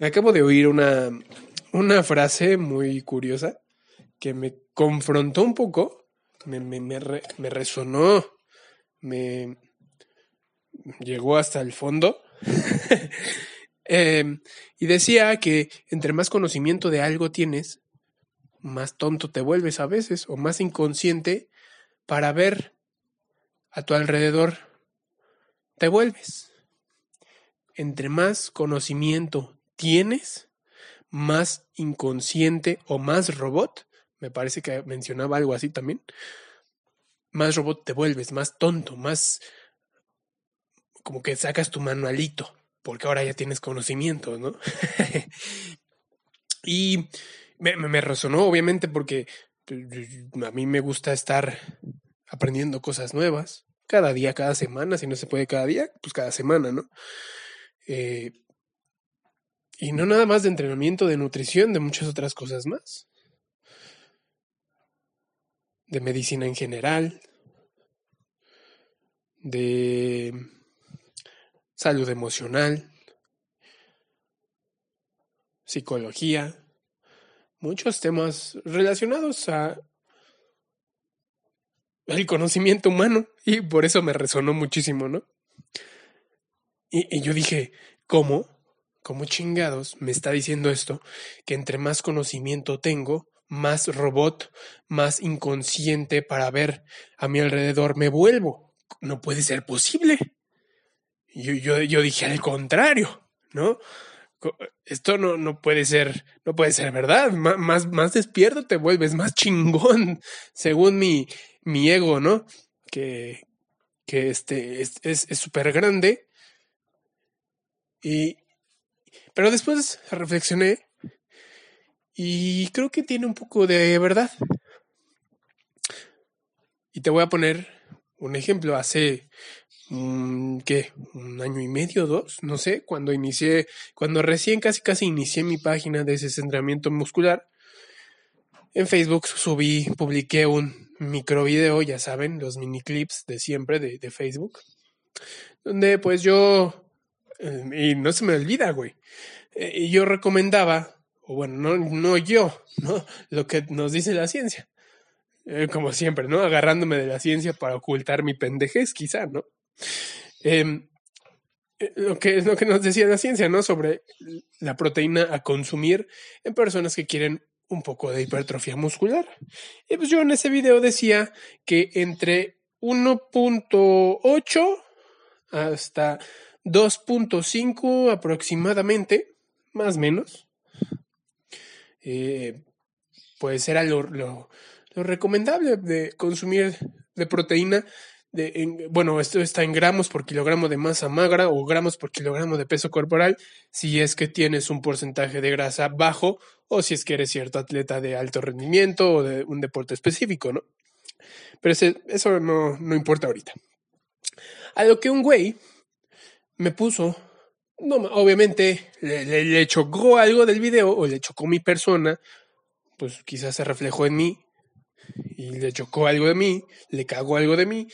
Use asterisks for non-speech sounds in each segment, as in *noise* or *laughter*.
Acabo de oír una, una frase muy curiosa que me confrontó un poco, me, me, me, resonó, me llegó hasta el fondo. *laughs* eh, y decía que entre más conocimiento de algo tienes, más tonto te vuelves a veces o más inconsciente para ver a tu alrededor te vuelves. Entre más conocimiento tienes, más inconsciente o más robot, me parece que mencionaba algo así también, más robot te vuelves, más tonto, más como que sacas tu manualito, porque ahora ya tienes conocimiento, ¿no? *laughs* y me, me, resonó, obviamente, porque pues, a mí me gusta estar aprendiendo cosas nuevas, cada día, cada semana, si no se puede cada día, pues cada semana, ¿no? Eh, y no nada más de entrenamiento, de nutrición, de muchas otras cosas más. De medicina en general, de salud emocional, psicología, muchos temas relacionados a el conocimiento humano y por eso me resonó muchísimo, ¿no? Y, y yo dije, ¿cómo? ¿Cómo chingados me está diciendo esto? Que entre más conocimiento tengo, más robot, más inconsciente para ver a mi alrededor me vuelvo. No puede ser posible. Yo, yo, yo dije al contrario, ¿no? Esto no, no puede ser, no puede ser verdad. más, más despierto te vuelves, más chingón, *laughs* según mi, mi ego, ¿no? Que, que este es súper es, grande. Y, pero después reflexioné y creo que tiene un poco de verdad. Y te voy a poner un ejemplo. Hace, um, ¿qué? Un año y medio, dos, no sé, cuando inicié, cuando recién casi casi inicié mi página de ese centramiento muscular, en Facebook subí, publiqué un micro video, ya saben, los mini clips de siempre de, de Facebook, donde pues yo, y no se me olvida, güey, eh, yo recomendaba, o bueno, no, no yo, ¿no? Lo que nos dice la ciencia. Eh, como siempre, ¿no? Agarrándome de la ciencia para ocultar mi pendejez, quizá, ¿no? Em, eh, lo, que, lo que nos decía la ciencia, ¿no? Sobre la proteína a consumir en personas que quieren un poco de hipertrofia muscular. Y pues yo en ese video decía que entre 1.8 hasta 2.5 aproximadamente más o menos, eh, pues era lo, lo, recomendable de consumir de proteína. De, bueno, esto está en gramos por kilogramo de masa magra o gramos por kilogramo de peso corporal si es que tienes un porcentaje de grasa bajo o si es que eres cierto atleta de alto rendimiento o de un deporte específico, ¿no? Pero eso no, no importa ahorita. A lo que un güey me puso no, obviamente le, chocó algo del video o le chocó mi persona, pues quizás se reflejó en mí y le chocó algo de mí, le cagó algo de mí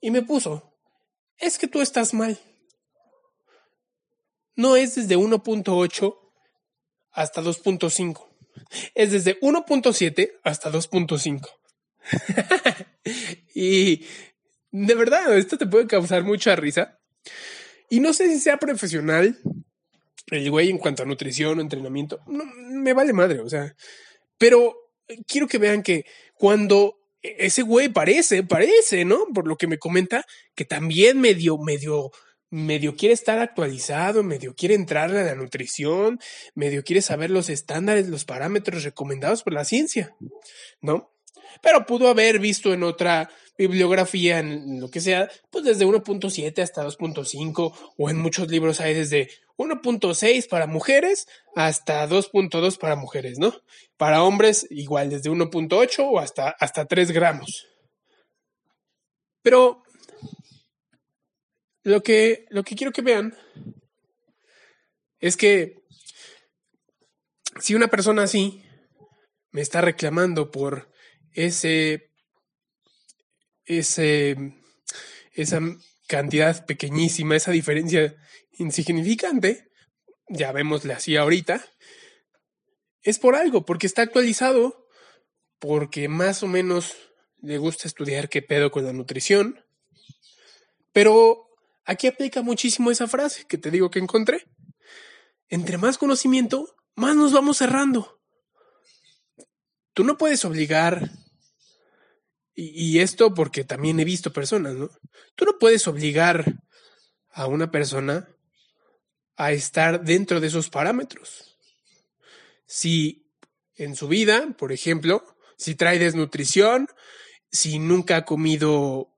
y me puso, es que tú estás mal. No es desde 1.8 hasta 2.5, es desde 1.7 hasta 2.5. *laughs* y de verdad, esto te puede causar mucha risa y no sé si sea profesional el güey en cuanto a nutrición o entrenamiento. No, me vale madre, o sea. Pero quiero que vean que cuando ese güey parece, parece, ¿no? Por lo que me comenta, que también medio, medio, medio quiere estar actualizado, medio quiere entrar a la nutrición, medio quiere saber los estándares, los parámetros recomendados por la ciencia, ¿no? Pero pudo haber visto en otra bibliografía, en lo que sea, pues desde 1.7 hasta 2.5 o en muchos libros hay desde 1.6 para mujeres hasta 2.2 para mujeres, ¿no? Para hombres igual desde 1.8 o hasta, hasta 3 gramos. Pero lo que, lo que quiero que vean es que si una persona así me está reclamando por ese ese, esa cantidad pequeñísima, esa diferencia insignificante, ya vemosle así ahorita, es por algo, porque está actualizado, porque más o menos le gusta estudiar qué pedo con la nutrición, pero aquí aplica muchísimo esa frase que te digo que encontré. Entre más conocimiento, más nos vamos cerrando. Tú no puedes obligar, y, esto porque también he visto personas, ¿no? Tú no puedes obligar a una persona a estar dentro de esos parámetros. Si en su vida, por ejemplo, si trae desnutrición, si nunca ha comido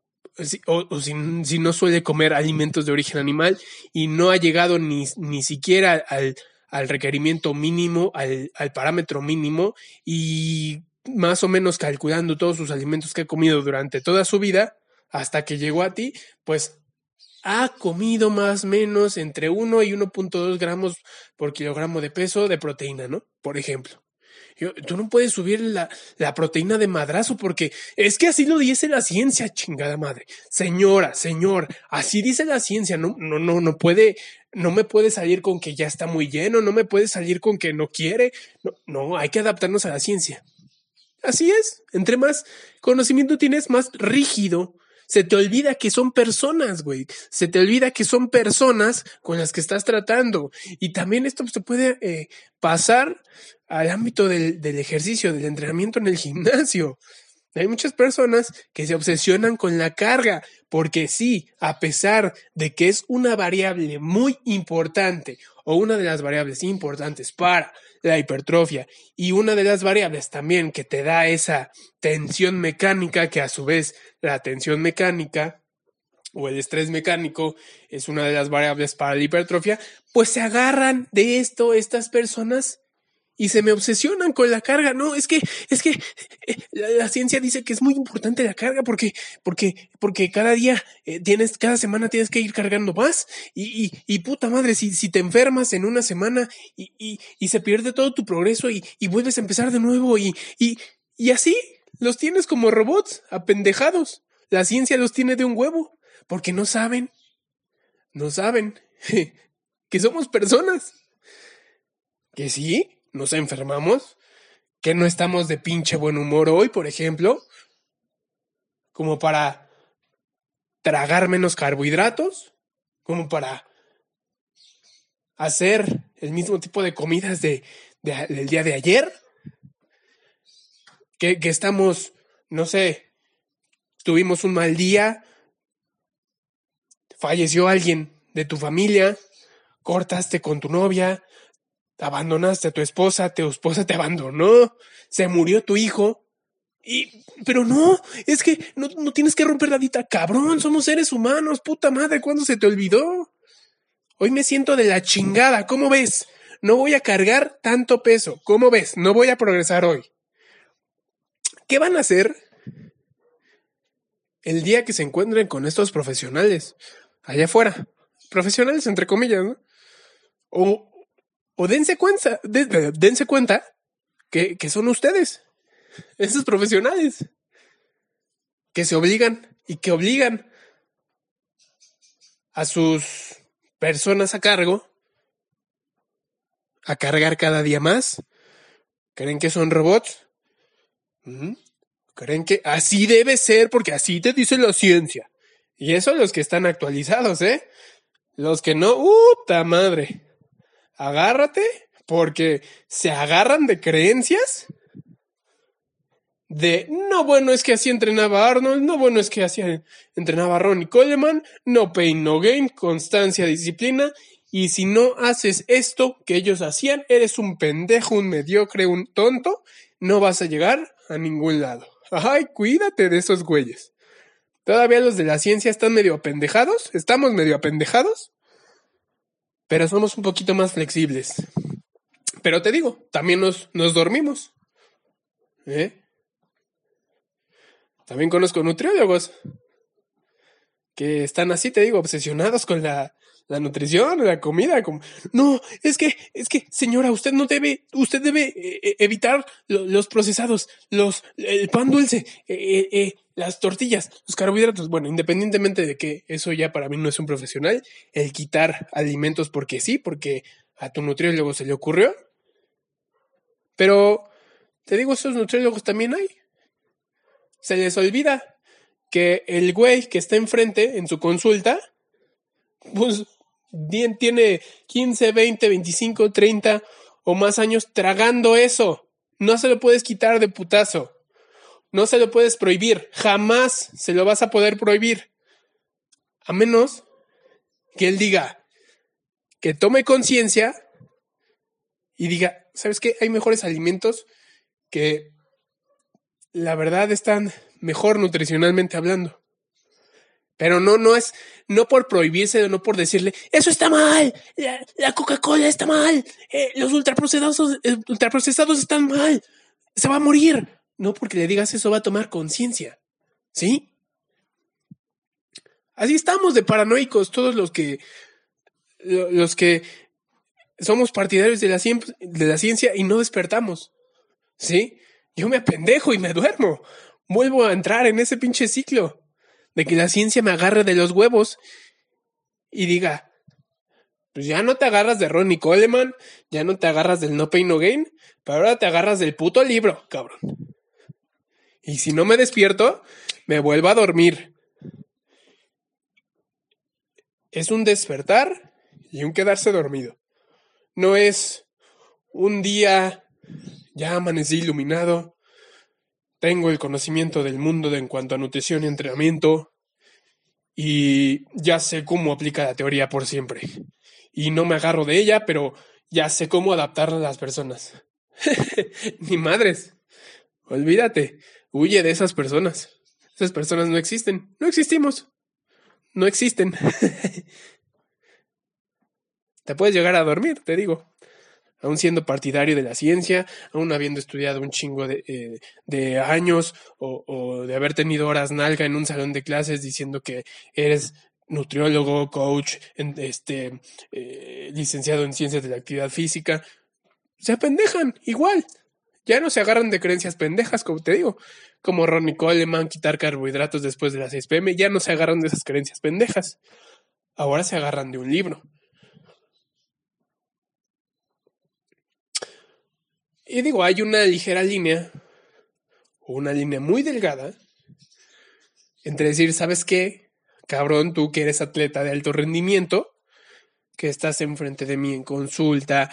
o, si, no suele comer alimentos de origen animal y no ha llegado ni, ni siquiera al, al requerimiento mínimo, al, al, parámetro mínimo y más o menos calculando todos sus alimentos que ha comido durante toda su vida hasta que llegó a ti, pues ha comido más o menos entre 1 y 1.2 gramos por kilogramo de peso de proteína, ¿no? Por ejemplo tú no puedes subir la, la, proteína de madrazo porque es que así lo dice la ciencia, chingada madre. Señora, señor, así dice la ciencia. No, no, no, no puede, no me puede salir con que ya está muy lleno, no me puede salir con que no quiere. No, no, hay que adaptarnos a la ciencia. Así es. Entre más conocimiento tienes, más rígido se te olvida que son personas, güey. Se te olvida que son personas con las que estás tratando. Y también esto se puede eh, pasar al ámbito del, del ejercicio, del entrenamiento en el gimnasio. Hay muchas personas que se obsesionan con la carga, porque sí, a pesar de que es una variable muy importante o una de las variables importantes para la hipertrofia y una de las variables también que te da esa tensión mecánica, que a su vez la tensión mecánica o el estrés mecánico es una de las variables para la hipertrofia, pues se agarran de esto estas personas y se me obsesionan con la carga. No, es que, es que eh, la, ciencia dice que es muy importante la carga porque, porque, porque cada día eh, tienes, cada semana tienes que ir cargando más y, y, y puta madre, si, si te enfermas en una semana y, y, se pierde todo tu progreso y, y vuelves a empezar de nuevo y, y, y así los tienes como robots, apendejados. La ciencia los tiene de un huevo porque no saben, no saben *laughs* que somos personas. Que sí, nos enfermamos, que no estamos de pinche buen humor hoy, por ejemplo, como para tragar menos carbohidratos, como para hacer el mismo tipo de comidas de, del día de ayer, que, que estamos, no sé, tuvimos un mal día, falleció alguien de tu familia, cortaste con tu novia, abandonaste a tu esposa, tu esposa te abandonó, se murió tu hijo. Y, pero no, es que no, no tienes que romper la dita, cabrón, somos seres humanos, puta madre, ¿cuándo se te olvidó? Hoy me siento de la chingada, ¿cómo ves? No voy a cargar tanto peso, ¿cómo ves? No voy a progresar hoy. ¿Qué van a hacer el día que se encuentren con estos profesionales allá afuera? Profesionales entre comillas, ¿no? O, o dense cuenta, dense cuenta que, que son ustedes, esos profesionales, que se obligan y que obligan a sus personas a cargo a cargar cada día más. ¿Creen que son robots? ¿Creen que así debe ser porque así te dice la ciencia? Y eso los que están actualizados, ¿eh? Los que no, ¡puta madre! Agárrate porque se agarran de creencias de no bueno es que así entrenaba Arnold, no bueno es que así entrenaba Ronnie Coleman, no pain, no gain, constancia, disciplina, y si no haces esto que ellos hacían, eres un pendejo, un mediocre, un tonto, no vas a llegar a ningún lado. Ay, cuídate de esos güeyes. Todavía los de la ciencia están medio apendejados, estamos medio apendejados, pero somos un poquito más flexibles. Pero te digo, también nos, nos dormimos. ¿Eh? También conozco nutriólogos que están así, te digo, obsesionados con la, la nutrición, la comida. Como, no, es que, es que, señora, usted no debe, usted debe eh, eh, evitar los procesados, los, el pan dulce, eh, las tortillas, los carbohidratos. Bueno, independientemente de que eso ya para mí no es un profesional, el quitar alimentos porque sí, porque a tu nutriólogo se le ocurrió. Pero, te digo, esos nutriólogos también hay. Se les olvida que el güey que está enfrente en su consulta, pues bien tiene 15, 20, 25, 30 o más años tragando eso. No se lo puedes quitar de putazo. No se lo puedes prohibir. Jamás se lo vas a poder prohibir. A menos que él diga que tome conciencia y diga, ¿sabes qué? Hay mejores alimentos que la verdad están mejor nutricionalmente hablando. Pero no, no es, no por prohibirse, no por decirle, eso está mal, la, Coca-Cola está mal, eh, los ultraprocesados, eh, ultraprocesados están mal, se va a morir. No porque le digas eso va a tomar conciencia. ¿Sí? Así estamos de paranoicos todos los que los que somos partidarios de la, de la ciencia y no despertamos. ¿Sí? Yo me apendejo y me duermo. Vuelvo a entrar en ese pinche ciclo de que la ciencia me agarre de los huevos y diga, pues ya no te agarras de Ronnie Coleman, ya no te agarras del No Pain No Gain, pero ahora te agarras del puto libro, cabrón. Y si no me despierto, me vuelvo a dormir. Es un despertar y un quedarse dormido. No es un día, ya amanecí iluminado, tengo el conocimiento del mundo en cuanto a nutrición y entrenamiento y ya sé cómo aplica la teoría por siempre. Y no me agarro de ella, pero ya sé cómo adaptarla a las personas. *laughs* Ni madres. Olvídate. Huye de esas personas. Esas personas no existen. No existimos. No existen. *laughs* te puedes llegar a dormir, te digo. Aún siendo partidario de la ciencia, aún habiendo estudiado un chingo de, eh, años o, de haber tenido horas nalga en un salón de clases diciendo que eres nutriólogo, coach, este, eh, licenciado en ciencias de la actividad física, se apendejan igual. Ya no se agarran de creencias pendejas, como te digo, como Ronnie Coleman, quitar carbohidratos después de las 6 pm, ya no se agarran de esas creencias pendejas. Ahora se agarran de un libro. Y digo, hay una ligera línea, una línea muy delgada, entre decir, ¿sabes qué? Cabrón, tú que eres atleta de alto rendimiento, que estás enfrente de mí en consulta,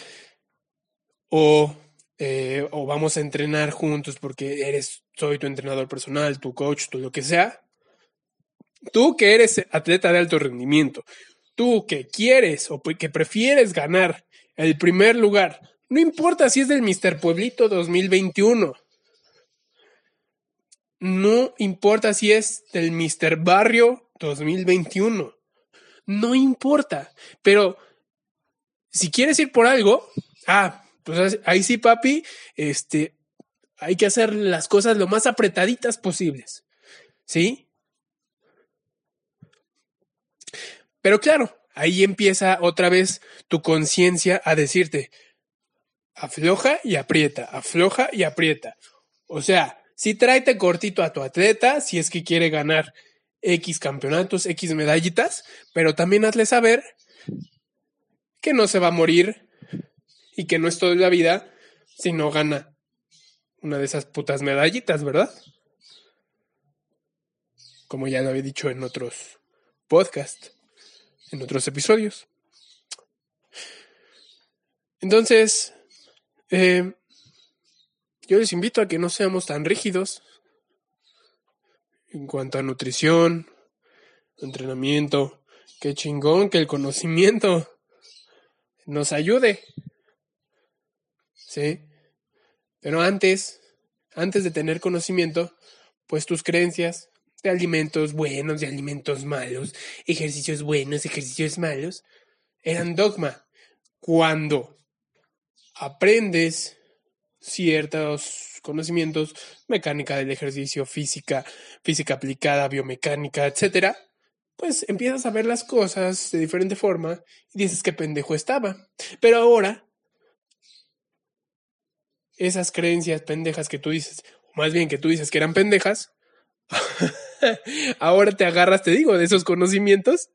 o eh, o vamos a entrenar juntos porque eres, soy tu entrenador personal, tu coach, tu lo que sea. Tú que eres atleta de alto rendimiento, tú que quieres o que prefieres ganar el primer lugar, no importa si es del Mister Pueblito 2021, no importa si es del Mister Barrio 2021, no importa, pero si quieres ir por algo, ah, pues ahí sí, papi, este, hay que hacer las cosas lo más apretaditas posibles. ¿Sí? Pero claro, ahí empieza otra vez tu conciencia a decirte, afloja y aprieta, afloja y aprieta. O sea, si tráete cortito a tu atleta, si es que quiere ganar X campeonatos, X medallitas, pero también hazle saber que no se va a morir y que no es toda la vida si no gana una de esas putas medallitas, ¿verdad? Como ya lo había dicho en otros podcasts, en otros episodios. Entonces, eh, yo les invito a que no seamos tan rígidos en cuanto a nutrición, entrenamiento. Qué chingón que el conocimiento nos ayude ¿sí? Pero antes, antes de tener conocimiento, pues tus creencias de alimentos buenos, de alimentos malos, ejercicios buenos, ejercicios malos, eran dogma. Cuando aprendes ciertos conocimientos, mecánica del ejercicio, física, física aplicada, biomecánica, etcétera, pues empiezas a ver las cosas de diferente forma y dices que pendejo estaba. Pero ahora esas creencias pendejas que tú dices, o más bien que tú dices que eran pendejas, *laughs* ahora te agarras, te digo, de esos conocimientos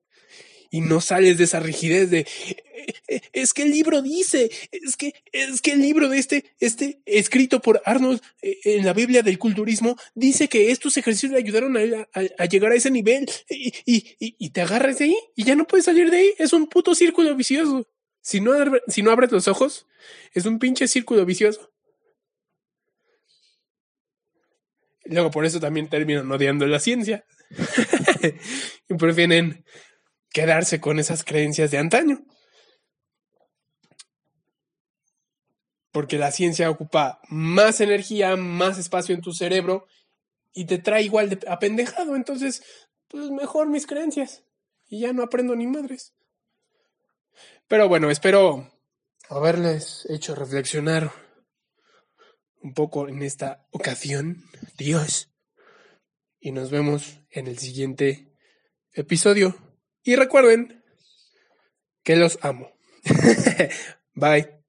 y no sales de esa rigidez de es que el libro dice, es que, es que el libro de este, este, escrito por Arnold eh, en la Biblia del culturismo, dice que estos ejercicios le ayudaron a, llegar a ese nivel y, y, y, te agarras de ahí y ya no puedes salir de ahí. Es un puto círculo vicioso. Si no, si no abres los ojos, es un pinche círculo vicioso. Luego por eso también terminan odiando la ciencia. *laughs* y prefieren quedarse con esas creencias de antaño. porque la ciencia ocupa más energía, más espacio en tu cerebro y te trae igual de apendejado. Entonces, pues mejor mis creencias y ya no aprendo ni madres. Pero bueno, espero haberles hecho reflexionar un poco en esta ocasión. Dios. Y nos vemos en el siguiente episodio. Y recuerden que los amo. *laughs* Bye.